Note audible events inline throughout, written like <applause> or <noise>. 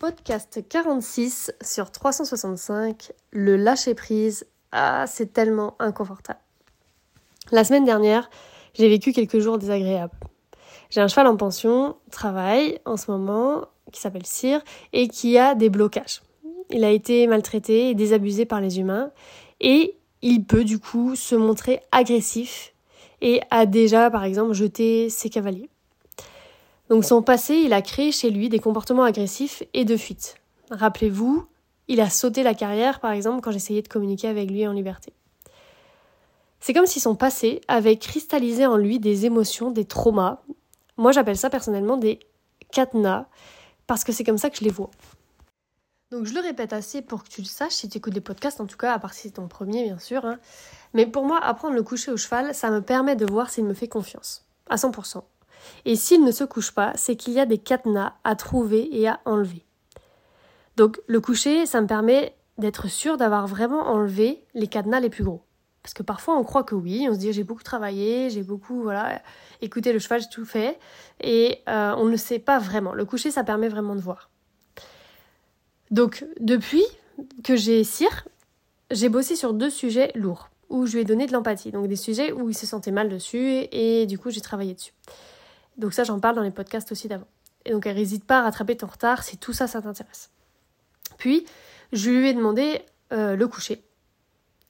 Podcast 46 sur 365, le lâcher prise. Ah, c'est tellement inconfortable. La semaine dernière, j'ai vécu quelques jours désagréables. J'ai un cheval en pension, travaille en ce moment, qui s'appelle Cyr, et qui a des blocages. Il a été maltraité et désabusé par les humains, et il peut du coup se montrer agressif et a déjà par exemple jeté ses cavaliers. Donc son passé, il a créé chez lui des comportements agressifs et de fuite. Rappelez-vous, il a sauté la carrière, par exemple, quand j'essayais de communiquer avec lui en liberté. C'est comme si son passé avait cristallisé en lui des émotions, des traumas. Moi, j'appelle ça personnellement des cadenas, parce que c'est comme ça que je les vois. Donc je le répète assez pour que tu le saches si tu écoutes des podcasts, en tout cas, à part si c'est ton premier, bien sûr. Hein. Mais pour moi, apprendre le coucher au cheval, ça me permet de voir s'il me fait confiance. À 100%. Et s'il ne se couche pas, c'est qu'il y a des cadenas à trouver et à enlever. Donc le coucher, ça me permet d'être sûr d'avoir vraiment enlevé les cadenas les plus gros. Parce que parfois on croit que oui, on se dit j'ai beaucoup travaillé, j'ai beaucoup voilà écouté le cheval, j'ai tout fait, et euh, on ne sait pas vraiment. Le coucher, ça permet vraiment de voir. Donc depuis que j'ai cire, j'ai bossé sur deux sujets lourds où je lui ai donné de l'empathie, donc des sujets où il se sentait mal dessus et du coup j'ai travaillé dessus. Donc ça, j'en parle dans les podcasts aussi d'avant. Et donc, elle n'hésite pas à rattraper ton retard si tout ça, ça t'intéresse. Puis, je lui ai demandé euh, le coucher.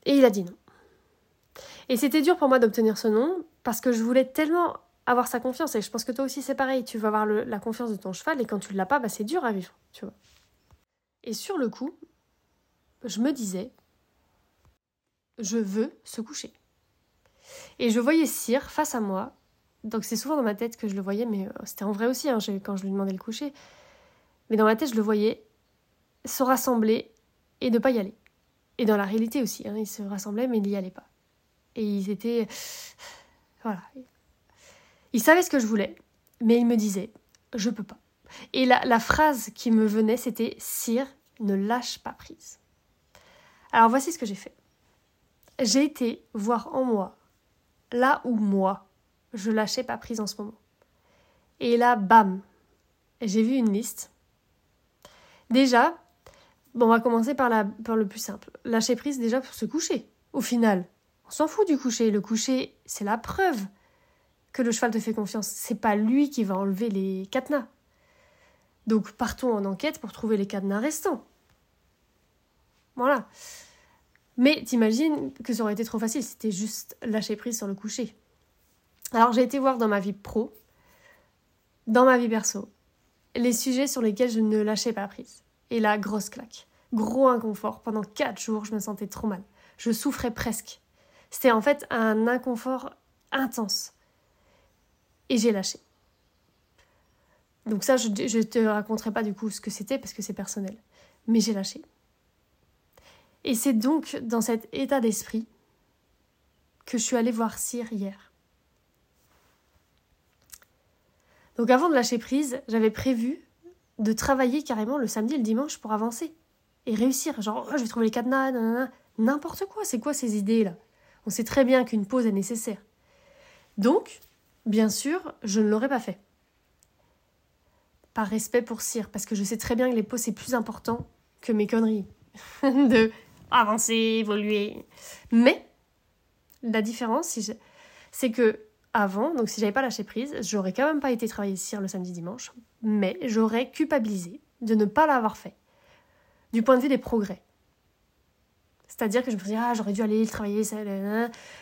Et il a dit non. Et c'était dur pour moi d'obtenir ce nom parce que je voulais tellement avoir sa confiance. Et je pense que toi aussi, c'est pareil. Tu vas avoir la confiance de ton cheval et quand tu ne l'as pas, bah, c'est dur à vivre, tu vois. Et sur le coup, je me disais, je veux se coucher. Et je voyais Cyr face à moi donc c'est souvent dans ma tête que je le voyais, mais euh, c'était en vrai aussi hein, quand je lui demandais le coucher. Mais dans ma tête, je le voyais se rassembler et ne pas y aller. Et dans la réalité aussi, hein, ils se rassemblaient, mais ils n'y allaient pas. Et ils étaient... <sighs> Voilà. Ils savaient ce que je voulais, mais ils me disaient, je peux pas. Et la phrase qui me venait, c'était Sire, ne lâche pas prise. Alors voici ce que j'ai fait. J'ai été voir en moi, là où moi, je lâchais pas prise en ce moment. Et là, bam, j'ai vu une liste. Déjà, bon, on va commencer par, par le plus simple. Lâcher prise déjà pour se coucher, au final. On s'en fout du coucher. Le coucher, c'est la preuve que le cheval te fait confiance. C'est pas lui qui va enlever les cadenas. Donc partons en enquête pour trouver les cadenas restants. Voilà. Mais t'imagines que ça aurait été trop facile, c'était juste lâcher prise sur le coucher. Alors j'ai été voir dans ma vie pro, dans ma vie perso, les sujets sur lesquels je ne lâchais pas prise. Et là, grosse claque. Gros inconfort. Pendant quatre jours, je me sentais trop mal. Je souffrais presque. C'était en fait un inconfort intense. Et j'ai lâché. Donc ça, je ne te raconterai pas du coup ce que c'était parce que c'est personnel. Mais j'ai lâché. Et c'est donc dans cet état d'esprit que je suis allée voir Cyr hier. Donc avant de lâcher prise, j'avais prévu de travailler carrément le samedi et le dimanche pour avancer et réussir. Genre, oh, je vais trouver les cadenas, n'importe quoi. C'est quoi ces idées-là? On sait très bien qu'une pause est nécessaire. Donc, bien sûr, je ne l'aurais pas fait. Par respect pour Cyr, parce que je sais très bien que les pauses, c'est plus important que mes conneries. <laughs> de avancer, évoluer. Mais, la différence, c'est que avant, donc si j'avais pas lâché prise, j'aurais quand même pas été travailler cire le samedi dimanche, mais j'aurais culpabilisé de ne pas l'avoir fait, du point de vue des progrès. C'est-à-dire que je me suis dit, ah, j'aurais dû aller travailler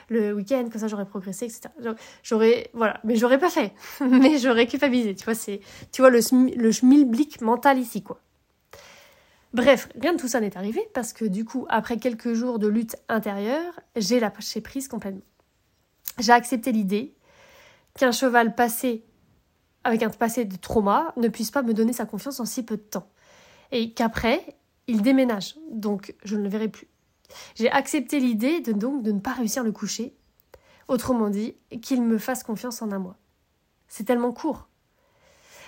le week-end, comme ça j'aurais progressé, etc. J'aurais, voilà, mais j'aurais pas fait, <laughs> mais j'aurais culpabilisé. Tu vois, c'est, tu vois le, le schmilblick mental ici, quoi. Bref, rien de tout ça n'est arrivé parce que du coup, après quelques jours de lutte intérieure, j'ai lâché prise complètement. J'ai accepté l'idée qu'un cheval passé avec un passé de trauma ne puisse pas me donner sa confiance en si peu de temps. Et qu'après, il déménage, donc je ne le verrai plus. J'ai accepté l'idée de donc de ne pas réussir le coucher, autrement dit, qu'il me fasse confiance en un mois. C'est tellement court.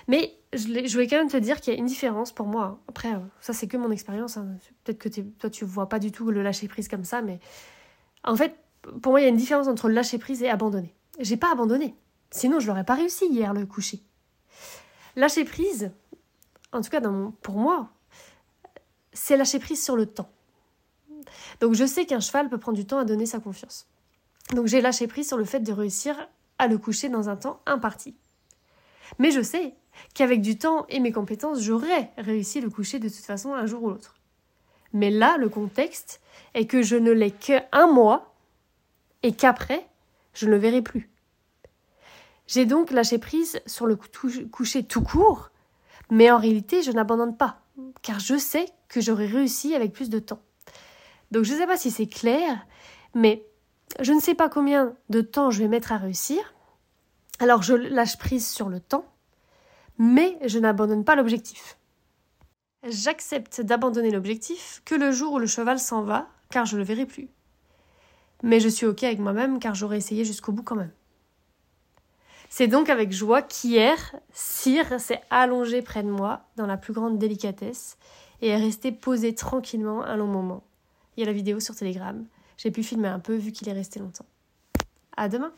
Mais je, vais quand même te dire qu'il y a une différence pour moi. Après, ça c'est que mon expérience. Hein. Peut-être que toi tu vois pas du tout le lâcher prise comme ça, mais en fait, pour moi, il y a une différence entre lâcher prise et abandonner. J'ai pas abandonné. Sinon, je l'aurais pas réussi hier le coucher. Lâcher prise, en tout cas pour moi, c'est lâcher prise sur le temps. Donc je sais qu'un cheval peut prendre du temps à donner sa confiance. Donc j'ai lâché prise sur le fait de réussir à le coucher dans un temps imparti. Mais je sais qu'avec du temps et mes compétences, j'aurais réussi le coucher de toute façon un jour ou l'autre. Mais là, le contexte est que je ne l'ai qu'un mois et qu'après, je ne le verrai plus. J'ai donc lâché prise sur le coucher tout court, mais en réalité, je n'abandonne pas, car je sais que j'aurais réussi avec plus de temps. Donc je ne sais pas si c'est clair, mais je ne sais pas combien de temps je vais mettre à réussir. Alors je lâche prise sur le temps, mais je n'abandonne pas l'objectif. J'accepte d'abandonner l'objectif que le jour où le cheval s'en va, car je ne le verrai plus. Mais je suis OK avec moi-même car j'aurais essayé jusqu'au bout quand même. C'est donc avec joie qu'hier, Cyr s'est allongé près de moi dans la plus grande délicatesse et est resté posé tranquillement un long moment. Il y a la vidéo sur Telegram. J'ai pu filmer un peu vu qu'il est resté longtemps. À demain!